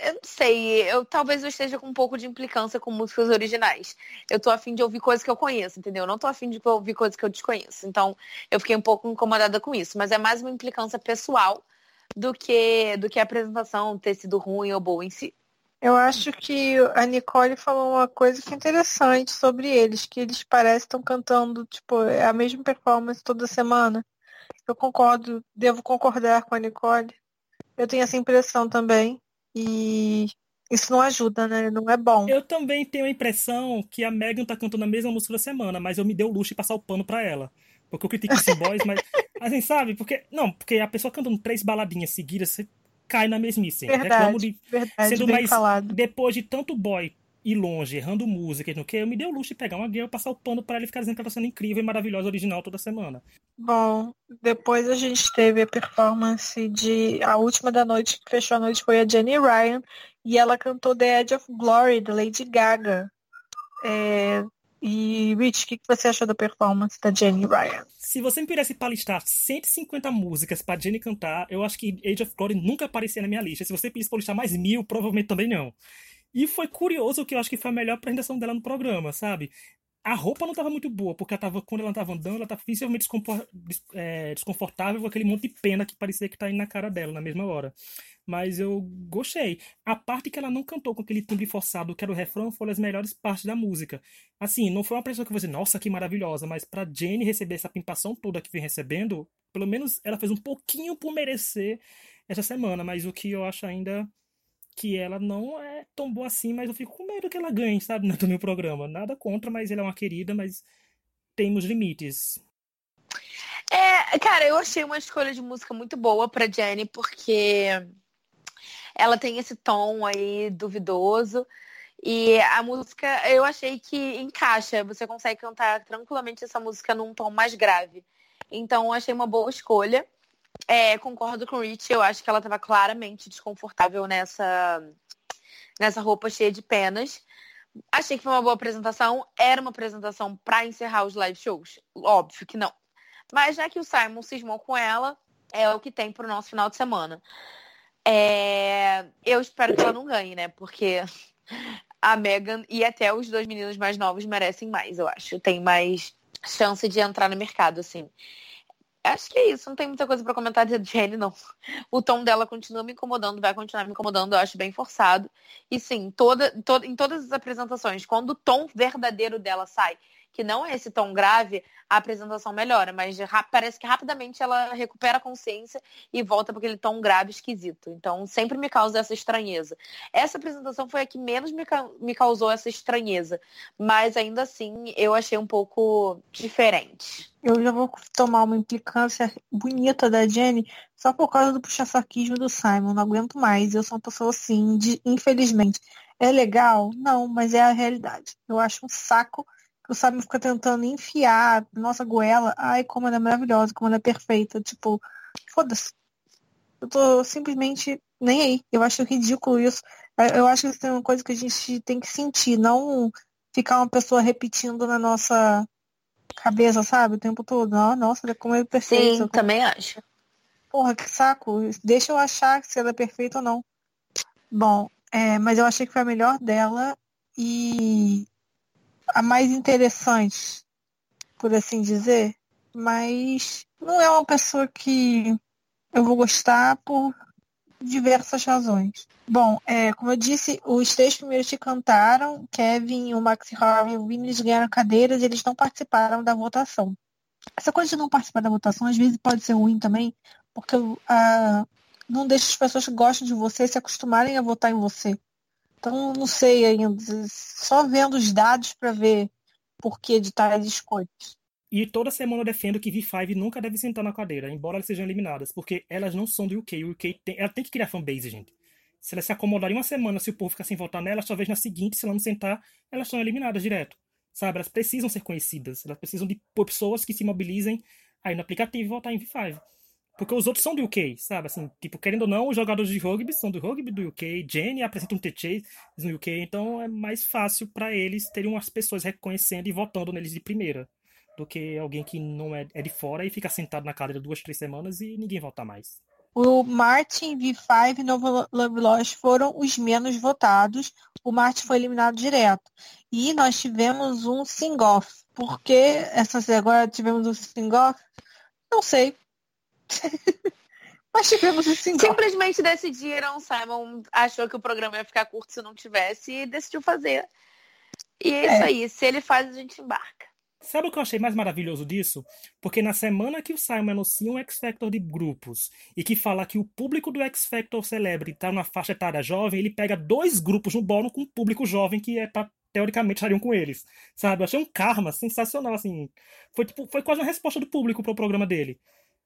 [SPEAKER 1] eu não sei, eu talvez eu esteja com um pouco de implicância com músicas originais. Eu tô afim de ouvir coisas que eu conheço, entendeu? Eu não tô afim de ouvir coisas que eu desconheço. Então, eu fiquei um pouco incomodada com isso. Mas é mais uma implicância pessoal do que, do que a apresentação ter sido ruim ou boa em si.
[SPEAKER 2] Eu acho que a Nicole falou uma coisa que é interessante sobre eles, que eles parecem estão cantando, tipo, a mesma performance toda semana. Eu concordo, devo concordar com a Nicole. Eu tenho essa impressão também. E isso não ajuda, né? Não é bom.
[SPEAKER 3] Eu também tenho a impressão que a Megan tá cantando a mesma música da semana, mas eu me dei o luxo de passar o pano pra ela. Porque eu critico esse boys, mas. Assim, sabe? Porque. Não, porque a pessoa cantando três baladinhas seguidas, você cai na mesmice.
[SPEAKER 2] Verdade, de, verdade, sendo mais. Falado.
[SPEAKER 3] Depois de tanto boy ir longe, errando música e no que, eu me dei o luxo de pegar uma girl, passar o pano para ela e ficar dizendo que ela tá sendo incrível e maravilhosa, original toda semana.
[SPEAKER 2] Bom, depois a gente teve a performance de. A última da noite, que fechou a noite, foi a Jenny Ryan, e ela cantou The Edge of Glory, da Lady Gaga. É... E, Rich, o que você achou da performance da Jenny Ryan?
[SPEAKER 3] Se você me pudesse para listar 150 músicas para Jenny cantar, eu acho que Age of Glory nunca aparecia na minha lista. Se você pedisse para listar mais mil, provavelmente também não. E foi curioso que eu acho que foi a melhor apresentação dela no programa, sabe? A roupa não estava muito boa, porque ela tava, quando ela estava andando, ela estava visivelmente é, desconfortável com aquele monte de pena que parecia que tá indo na cara dela na mesma hora. Mas eu gostei. A parte que ela não cantou com aquele timbre forçado, que era o refrão, foi as melhores partes da música. Assim, não foi uma pessoa que você, nossa, que maravilhosa, mas pra Jenny receber essa pimpação toda que vem recebendo, pelo menos ela fez um pouquinho por merecer essa semana, mas o que eu acho ainda que ela não é tão boa assim, mas eu fico com medo que ela ganhe, sabe, no meu programa. Nada contra, mas ela é uma querida, mas temos limites.
[SPEAKER 1] É, cara, eu achei uma escolha de música muito boa pra Jenny, porque ela tem esse tom aí duvidoso. E a música, eu achei que encaixa. Você consegue cantar tranquilamente essa música num tom mais grave. Então, eu achei uma boa escolha. É, concordo com o Rich, eu acho que ela estava claramente desconfortável nessa, nessa roupa cheia de penas. Achei que foi uma boa apresentação. Era uma apresentação para encerrar os live shows? Óbvio que não. Mas já que o Simon cismou com ela, é o que tem para o nosso final de semana. É... Eu espero que ela não ganhe, né? Porque a Megan e até os dois meninos mais novos merecem mais, eu acho. Tem mais chance de entrar no mercado, assim. Acho que é isso, não tem muita coisa para comentar de Jenny, não. O tom dela continua me incomodando, vai continuar me incomodando, eu acho bem forçado. E sim, toda, toda, em todas as apresentações, quando o tom verdadeiro dela sai, que não é esse tom grave, a apresentação melhora, mas parece que rapidamente ela recupera a consciência e volta para aquele tom grave esquisito. Então, sempre me causa essa estranheza. Essa apresentação foi a que menos me, me causou essa estranheza, mas ainda assim eu achei um pouco diferente.
[SPEAKER 2] Eu já vou tomar uma implicância bonita da Jenny só por causa do puxa-saquismo do Simon. Não aguento mais. Eu sou uma pessoa assim, de, infelizmente. É legal? Não, mas é a realidade. Eu acho um saco o Simon fica tentando enfiar nossa goela. Ai, como ela é maravilhosa, como ela é perfeita. Tipo, foda-se. Eu tô simplesmente nem aí. Eu acho ridículo isso. Eu acho que isso é uma coisa que a gente tem que sentir, não ficar uma pessoa repetindo na nossa cabeça, sabe? O tempo todo. Oh, nossa, como é perfeita.
[SPEAKER 1] Sim, também acho.
[SPEAKER 2] Porra, que saco. Deixa eu achar se ela é perfeita ou não. Bom, é, mas eu achei que foi a melhor dela e a mais interessante, por assim dizer, mas não é uma pessoa que eu vou gostar por diversas razões. Bom, é, como eu disse, os três primeiros que cantaram, Kevin, o Max Harvey e o Vini, eles ganharam cadeiras e eles não participaram da votação. Essa coisa de não participar da votação às vezes pode ser ruim também, porque uh, não deixa as pessoas que gostam de você se acostumarem a votar em você. Então, não sei ainda. Só vendo os dados para ver por que de tais escolhas.
[SPEAKER 3] E toda semana eu defendo que V5 nunca deve sentar na cadeira, embora elas sejam eliminadas, porque elas não são do UK. O UK tem, ela tem que criar fanbase, gente. Se elas se acomodarem uma semana, se o povo ficar sem votar nelas, talvez na seguinte, se ela não sentar, elas são eliminadas direto. Sabe? Elas precisam ser conhecidas. Elas precisam de pessoas que se mobilizem aí no aplicativo e votar em V5. Porque os outros são do UK, sabe? Assim, tipo, querendo ou não, os jogadores de rugby são do rugby do UK. Jenny apresenta um TT no UK, então é mais fácil para eles terem umas pessoas reconhecendo e votando neles de primeira. Do que alguém que não é, é de fora e fica sentado na cadeira duas, três semanas e ninguém vota mais.
[SPEAKER 2] O Martin, V5 e Novo Love Lost foram os menos votados. O Martin foi eliminado direto. E nós tivemos um sing-off. Por que essas agora tivemos um sing-off? Não sei. Mas tivemos sing-off.
[SPEAKER 1] Simplesmente decidiram, Simon achou que o programa ia ficar curto se não tivesse e decidiu fazer. E é, é. isso aí. Se ele faz, a gente embarca.
[SPEAKER 3] Sabe o que eu achei mais maravilhoso disso? Porque na semana que o Simon anuncia um X Factor de grupos e que fala que o público do X Factor Celebrity está na faixa etária jovem, ele pega dois grupos no bórum com um público jovem que é pra, teoricamente estariam com eles. Sabe? Eu achei um karma sensacional, assim. Foi, tipo, foi quase uma resposta do público pro programa dele.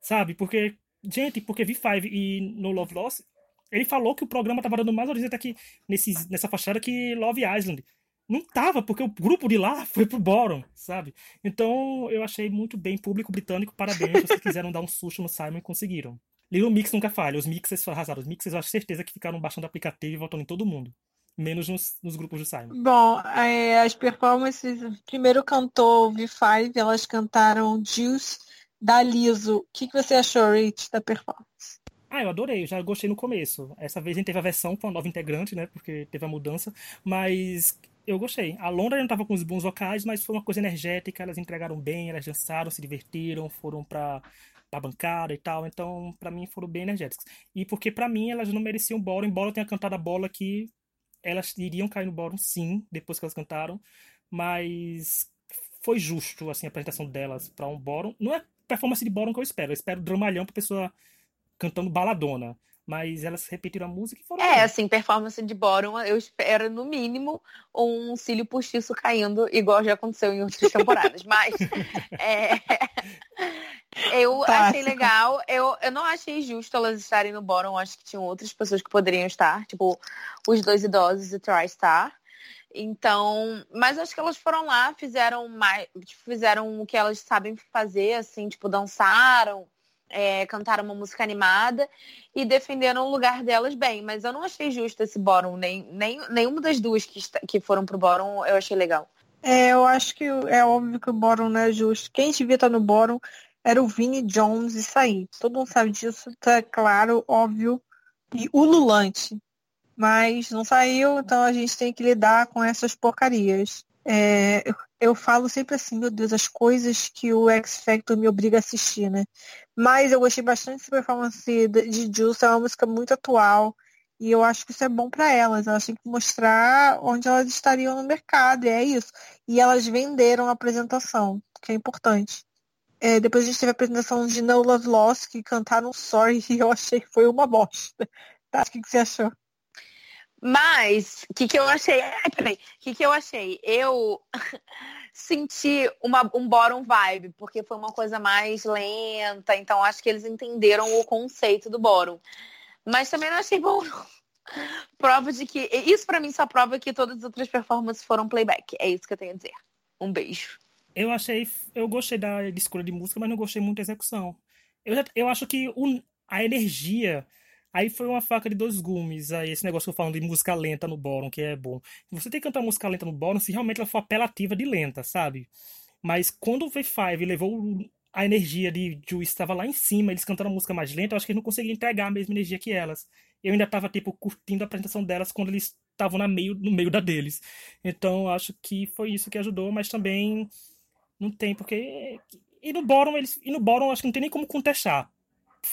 [SPEAKER 3] Sabe? Porque, gente, porque V5 e No Love Loss, ele falou que o programa tava dando mais audiência aqui nesse, nessa fachada que Love Island não tava, porque o grupo de lá foi pro bottom, sabe? Então eu achei muito bem público britânico, parabéns, vocês quiseram dar um susto no Simon e conseguiram. Little Mix nunca falha, os mixes arrasaram. Os mixes eu acho certeza que ficaram baixando o aplicativo e voltando em todo mundo. Menos nos, nos grupos do Simon.
[SPEAKER 2] Bom, é, as performances, primeiro cantou V5, elas cantaram Juice da Liso. O que, que você achou, Rich, da performance?
[SPEAKER 3] Ah, eu adorei, já gostei no começo. Essa vez a gente teve a versão com a nova integrante, né? Porque teve a mudança. Mas eu gostei. A Londra não tava com os bons vocais, mas foi uma coisa energética, elas entregaram bem, elas dançaram, se divertiram, foram pra, pra bancada e tal. Então, para mim, foram bem energéticas. E porque para mim elas não mereciam bórum, embora eu tenha cantado a bola que elas iriam cair no bórum, sim, depois que elas cantaram. Mas foi justo, assim, a apresentação delas para um bórum. Não é performance de bórum que eu espero. Eu espero dramalhão pra pessoa cantando baladona mas elas repetiram a música e foram.
[SPEAKER 1] É, bem. assim, performance de Bottom, eu espero, no mínimo, um cílio postiço caindo, igual já aconteceu em outras temporadas. mas é, eu achei legal. Eu, eu não achei justo elas estarem no Bottom. Acho que tinham outras pessoas que poderiam estar, tipo os dois idosos e TriStar. Então, mas acho que elas foram lá, fizeram mais, fizeram o que elas sabem fazer, assim, tipo, dançaram é, cantaram uma música animada e defenderam o lugar delas bem. Mas eu não achei justo esse bórum, nem, nem nenhuma das duas que, que foram pro bórum eu achei legal.
[SPEAKER 2] É, eu acho que é óbvio que o bórum não é justo. Quem devia estar no bórum era o Vini Jones e sair. Todo mundo sabe disso, tá claro, óbvio e ululante. Mas não saiu, então a gente tem que lidar com essas porcarias. É, eu, eu, falo sempre assim, meu Deus, as coisas que o X Factor me obriga a assistir, né? Mas eu gostei bastante dessa performance de Juice, é uma música muito atual. E eu acho que isso é bom para elas. Elas têm que mostrar onde elas estariam no mercado, e é isso. E elas venderam a apresentação, que é importante. É, depois a gente teve a apresentação de No Love Lost, que cantaram Sorry, e eu achei que foi uma bosta. Tá? O que, que você achou?
[SPEAKER 1] Mas, o que, que eu achei? Ai, peraí. O que, que eu achei? Eu senti uma, um bottom vibe, porque foi uma coisa mais lenta, então acho que eles entenderam o conceito do bottom. Mas também não achei bom. Prova de que. Isso para mim só prova que todas as outras performances foram playback. É isso que eu tenho a dizer. Um beijo.
[SPEAKER 3] Eu achei. Eu gostei da escolha de música, mas não gostei muito da execução. Eu, eu acho que o, a energia Aí foi uma faca de dois gumes, aí esse negócio que eu falo de música lenta no bórum, que é bom. Você tem que cantar música lenta no bórum se realmente ela for apelativa de lenta, sabe? Mas quando o V5 levou a energia de Juice estava lá em cima, eles cantaram música mais lenta, eu acho que eles não conseguiam entregar a mesma energia que elas. Eu ainda estava tipo curtindo a apresentação delas quando eles estavam meio, no meio da deles. Então acho que foi isso que ajudou, mas também não tem porque e no bórum eles e no bórum acho que não tem nem como contestar.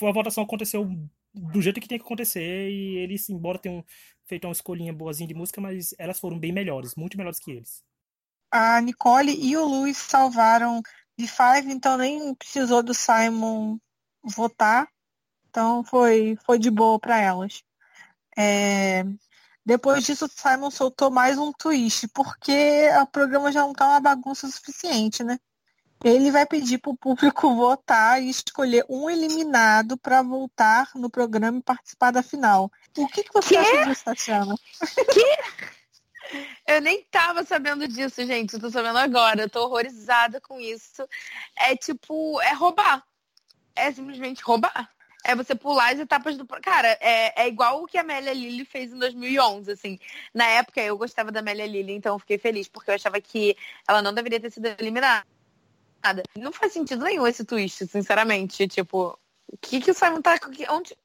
[SPEAKER 3] A votação aconteceu do jeito que tem que acontecer e eles, embora tenham feito uma escolhinha boazinha de música, mas elas foram bem melhores, muito melhores que eles.
[SPEAKER 2] A Nicole e o Luiz salvaram de Five, então nem precisou do Simon votar, então foi, foi de boa para elas. É... Depois disso, o Simon soltou mais um twist, porque o programa já não tá uma bagunça suficiente, né? Ele vai pedir para o público votar e escolher um eliminado para voltar no programa e participar da final. O que, que você que? acha disso, Tatiana?
[SPEAKER 1] Que? Eu nem tava sabendo disso, gente. Eu tô sabendo agora. Eu tô horrorizada com isso. É tipo, é roubar. É simplesmente roubar. É você pular as etapas do. Cara, é, é igual o que a Amélia Lily fez em 2011, assim. Na época eu gostava da Amélia Lily, então eu fiquei feliz, porque eu achava que ela não deveria ter sido eliminada nada. Não faz sentido nenhum esse twist, sinceramente. Tipo, o que, que o Simon tá. Onde,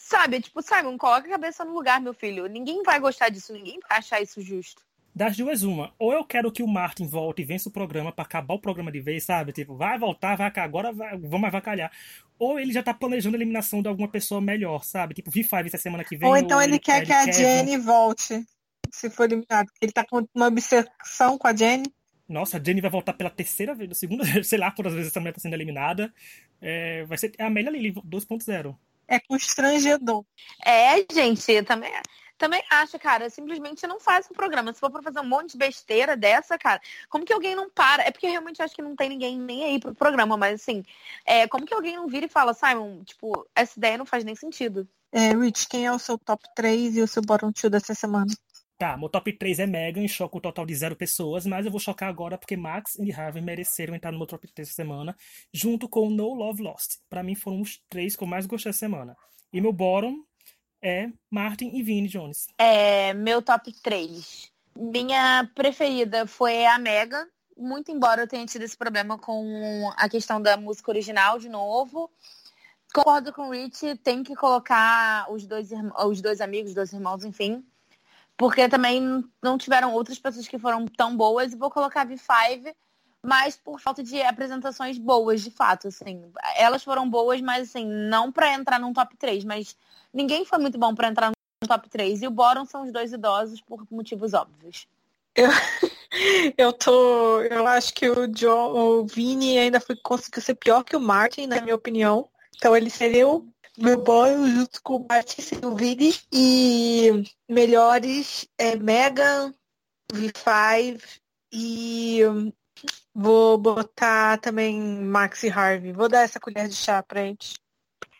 [SPEAKER 1] Sabe, tipo, Simon, coloca a cabeça no lugar, meu filho. Ninguém vai gostar disso, ninguém vai achar isso justo.
[SPEAKER 3] Das duas, uma. Ou eu quero que o Martin volte e vença o programa para acabar o programa de vez, sabe? Tipo, vai voltar, vai agora vai, vamos avacalhar. Ou ele já tá planejando a eliminação de alguma pessoa melhor, sabe? Tipo, V5 essa semana que vem.
[SPEAKER 2] Ou então ou ele, ele, quer que a. Jenny volte, se for eliminado. Ele tá com uma obsessão com a Jenny.
[SPEAKER 3] Nossa, a Jenny vai voltar pela terceira vez, segunda, sei lá quantas vezes essa mulher tá sendo eliminada. É, vai ser a Amélia Lily 2.0.
[SPEAKER 2] É constrangedor.
[SPEAKER 1] É, gente, também também acho, cara, simplesmente não faz o programa. Se for pra fazer um monte de besteira dessa, cara, como que alguém não para? É porque eu realmente acho que não tem ninguém nem aí pro programa, mas assim, é, como que alguém não vira e fala, Simon, tipo, essa ideia não faz nem sentido.
[SPEAKER 2] É, Rich, quem é o seu top 3 e o seu bottom 2 dessa semana?
[SPEAKER 3] Tá, meu top 3 é Megan, choca o total de zero pessoas, mas eu vou chocar agora porque Max e Harvey mereceram entrar no meu top 3 essa semana, junto com No Love Lost. Para mim foram os três que eu mais gostei essa semana. E meu bottom é Martin e Vinnie Jones.
[SPEAKER 1] É, meu top 3. Minha preferida foi a Megan, muito embora eu tenha tido esse problema com a questão da música original de novo. Concordo com o Rich, tem que colocar os dois, os dois amigos, os dois irmãos, enfim. Porque também não tiveram outras pessoas que foram tão boas. E vou colocar a V5, mas por falta de apresentações boas, de fato. Assim. Elas foram boas, mas assim, não para entrar num top 3, mas ninguém foi muito bom para entrar no top 3. E o Boron são os dois idosos por motivos óbvios.
[SPEAKER 2] Eu, eu tô. Eu acho que o, John, o Vini ainda foi, conseguiu ser pior que o Martin, na minha opinião. Então ele seria o meu Boron junto com o Martin e. E melhores é Megan, V5 e vou botar também Max e Harvey. Vou dar essa colher de chá pra gente.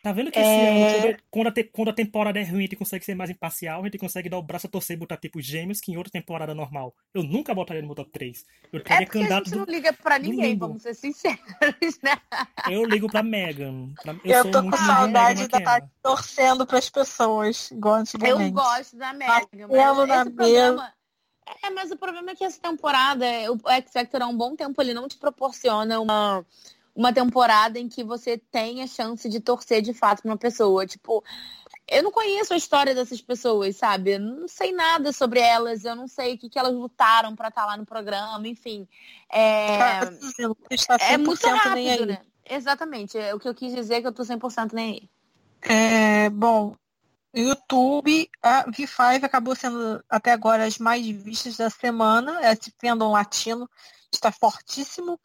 [SPEAKER 3] Tá vendo que esse é... ano, quando a, te, quando a temporada é ruim, a gente consegue ser mais imparcial, a gente consegue dar o braço a torcer e botar tipo gêmeos que em outra temporada normal. Eu nunca botaria no meu top 3. Eu
[SPEAKER 1] é porque a gente não liga pra ninguém, vamos ser sinceros, né?
[SPEAKER 3] Eu ligo pra Megan. Pra...
[SPEAKER 2] Eu, eu tô com saudade da estar torcendo pras pessoas, igual antigamente.
[SPEAKER 1] Eu gosto da Megan, mas esse problema... É, mas o problema é que essa temporada, o X Factor há um bom tempo ele não te proporciona uma uma temporada em que você tem a chance de torcer de fato pra uma pessoa. Tipo, eu não conheço a história dessas pessoas, sabe? Eu não sei nada sobre elas, eu não sei o que, que elas lutaram para estar tá lá no programa, enfim. É, é muito rápido, né? Exatamente. É, o que eu quis dizer é que eu tô 100% nem aí.
[SPEAKER 2] É, bom, YouTube, a V5 acabou sendo até agora as mais vistas da semana. Esse fandom latino está fortíssimo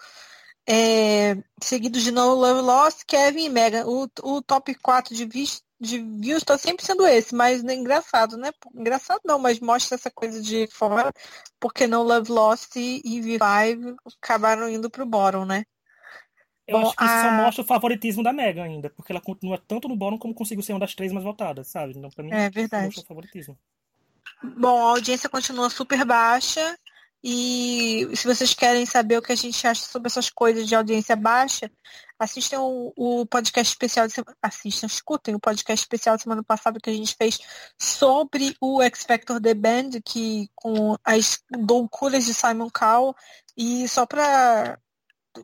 [SPEAKER 2] é, seguido de No Love Lost, Kevin e Megan. O, o top 4 de, vis, de views está sempre sendo esse, mas é engraçado, né? Engraçado não, mas mostra essa coisa de fora, porque No Love Lost e, e V5 acabaram indo pro bottom, né?
[SPEAKER 3] Eu Bom, acho que a... só mostra o favoritismo da Megan ainda, porque ela continua tanto no bottom como conseguiu ser uma das três mais votadas, sabe? Então, pra mim,
[SPEAKER 2] é verdade. mostra
[SPEAKER 3] o favoritismo.
[SPEAKER 2] Bom, a audiência continua super baixa. E se vocês querem saber o que a gente acha sobre essas coisas de audiência baixa, assistam o, o podcast especial de semana. Assistam, escutem o podcast especial de semana passada que a gente fez sobre o X Factor The Band, que com as loucuras de Simon Cowell. E só para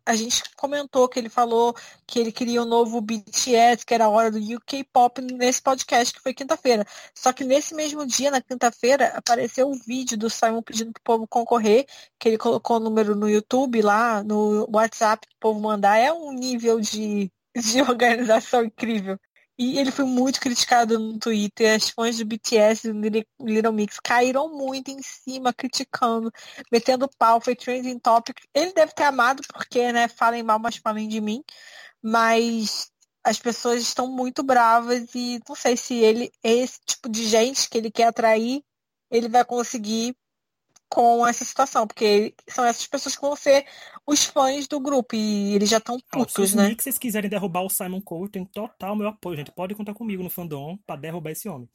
[SPEAKER 2] a gente comentou que ele falou que ele queria um novo BTS, que era a hora do UK Pop, nesse podcast, que foi quinta-feira. Só que nesse mesmo dia, na quinta-feira, apareceu um vídeo do Simon pedindo pro povo concorrer, que ele colocou o número no YouTube, lá no WhatsApp, pro povo mandar. É um nível de, de organização incrível. E ele foi muito criticado no Twitter. As fãs do BTS do Little Mix caíram muito em cima, criticando, metendo pau, foi trending topic. Ele deve ter amado, porque, né, falem mal, mas falem de mim. Mas as pessoas estão muito bravas e não sei se ele, esse tipo de gente que ele quer atrair, ele vai conseguir com essa situação, porque são essas pessoas que vão ser os fãs do grupo e eles já estão putos,
[SPEAKER 3] né?
[SPEAKER 2] Se
[SPEAKER 3] vocês quiserem derrubar o Simon Cole, tem total meu apoio, gente. Pode contar comigo no fandom para derrubar esse homem.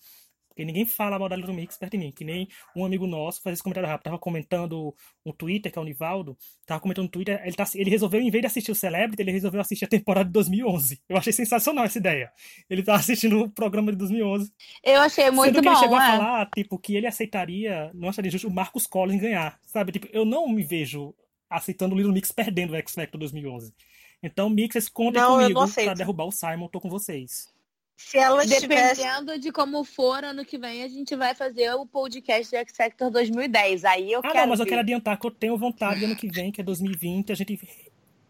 [SPEAKER 3] Porque ninguém fala mal da Little Mix perto de mim. Que nem um amigo nosso faz esse comentário rápido. Tava comentando um Twitter, que é o Nivaldo. Tava comentando no Twitter. Ele, tá, ele resolveu, em vez de assistir o Celebrity, ele resolveu assistir a temporada de 2011. Eu achei sensacional essa ideia. Ele tá assistindo o programa de 2011.
[SPEAKER 1] Eu achei muito
[SPEAKER 3] Sendo
[SPEAKER 1] que
[SPEAKER 3] ele chegou
[SPEAKER 1] é?
[SPEAKER 3] a falar, tipo, que ele aceitaria, não acharia justo, o Marcos Collins ganhar. Sabe? Tipo, eu não me vejo aceitando o Little Mix perdendo o X Factor 2011. Então, Mixes, contem não, comigo pra derrubar o Simon. Tô com vocês.
[SPEAKER 2] Se ela
[SPEAKER 1] Dependendo
[SPEAKER 2] tivesse...
[SPEAKER 1] de como for, ano que vem a gente vai fazer o podcast do X Factor 2010. Aí eu
[SPEAKER 3] ah,
[SPEAKER 1] quero.
[SPEAKER 3] não, mas eu
[SPEAKER 1] ver.
[SPEAKER 3] quero adiantar que eu tenho vontade ano que vem, que é 2020, a gente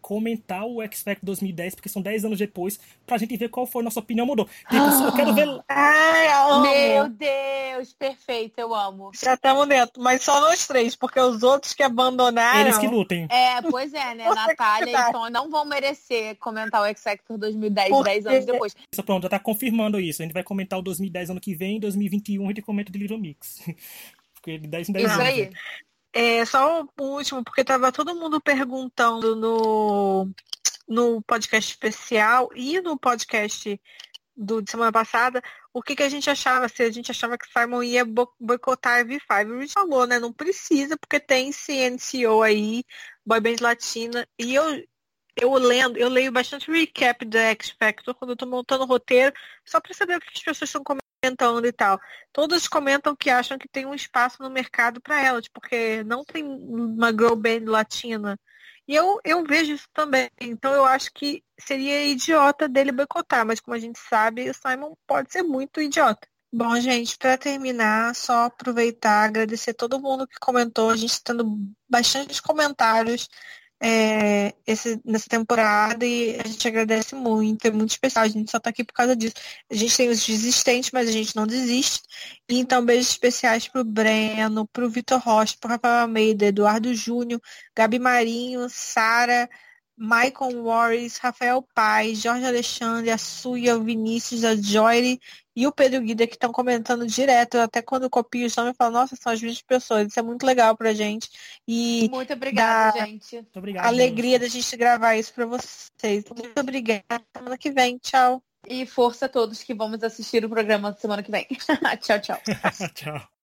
[SPEAKER 3] comentar o X Factor 2010, porque são 10 anos depois, pra gente ver qual foi a nossa opinião mudou. Tipo, eu quero ver.
[SPEAKER 2] Ai, amo.
[SPEAKER 1] Meu Deus, perfeito, eu amo.
[SPEAKER 2] Já estamos dentro, mas só nós três, porque os outros que abandonaram.
[SPEAKER 3] Eles que lutem.
[SPEAKER 1] É, pois é, né? Natália e
[SPEAKER 2] verdade.
[SPEAKER 1] Tom não vão merecer comentar o X Factor 2010,
[SPEAKER 2] Porque-
[SPEAKER 1] 10 anos depois.
[SPEAKER 3] Isso, pronto, já tá confirmando isso. A gente vai comentar o 2010 ano que vem, em 2021 a gente comenta de Little Mix. Porque de 10 em 10
[SPEAKER 1] Isso
[SPEAKER 3] anos.
[SPEAKER 1] aí.
[SPEAKER 3] né?
[SPEAKER 2] É, só o último, porque tava todo mundo perguntando no, no podcast especial e no podcast do, de semana passada o que, que a gente achava, se a gente achava que Simon ia bo- boicotar a V5. A gente falou, né? Não precisa, porque tem CNCO aí, Boy Band Latina, e eu, eu lendo, eu leio bastante recap da X Factor quando eu tô montando o roteiro, só pra saber o que as pessoas estão comentando e tal. Todas comentam que acham que tem um espaço no mercado para elas, porque não tem uma girl band latina. E eu, eu vejo isso também. Então eu acho que seria idiota dele boicotar, mas como a gente sabe, o Simon pode ser muito idiota. Bom, gente, para terminar, só aproveitar, agradecer todo mundo que comentou. A gente está tendo bastantes comentários é, esse, nessa temporada e a gente agradece muito, é muito especial. A gente só tá aqui por causa disso. A gente tem os desistentes, mas a gente não desiste. E então, beijos especiais pro Breno, pro Vitor Rocha, pro Rafael Almeida, Eduardo Júnior, Gabi Marinho, Sara, Michael Warris, Rafael Paz, Jorge Alexandre, a Suia, o Vinícius, a Joyre e o Pedro Guida que estão comentando direto. Até quando eu copio os nomes, eu falo, nossa, são as mesmas pessoas. Isso é muito legal pra gente. E
[SPEAKER 1] Muito obrigada,
[SPEAKER 2] da-
[SPEAKER 1] gente.
[SPEAKER 3] Muito obrigado.
[SPEAKER 2] a alegria da gente gravar isso pra vocês. Muito obrigada. Semana que vem. Tchau.
[SPEAKER 1] E força a todos que vamos assistir o programa semana que vem. tchau, tchau.
[SPEAKER 3] Tchau.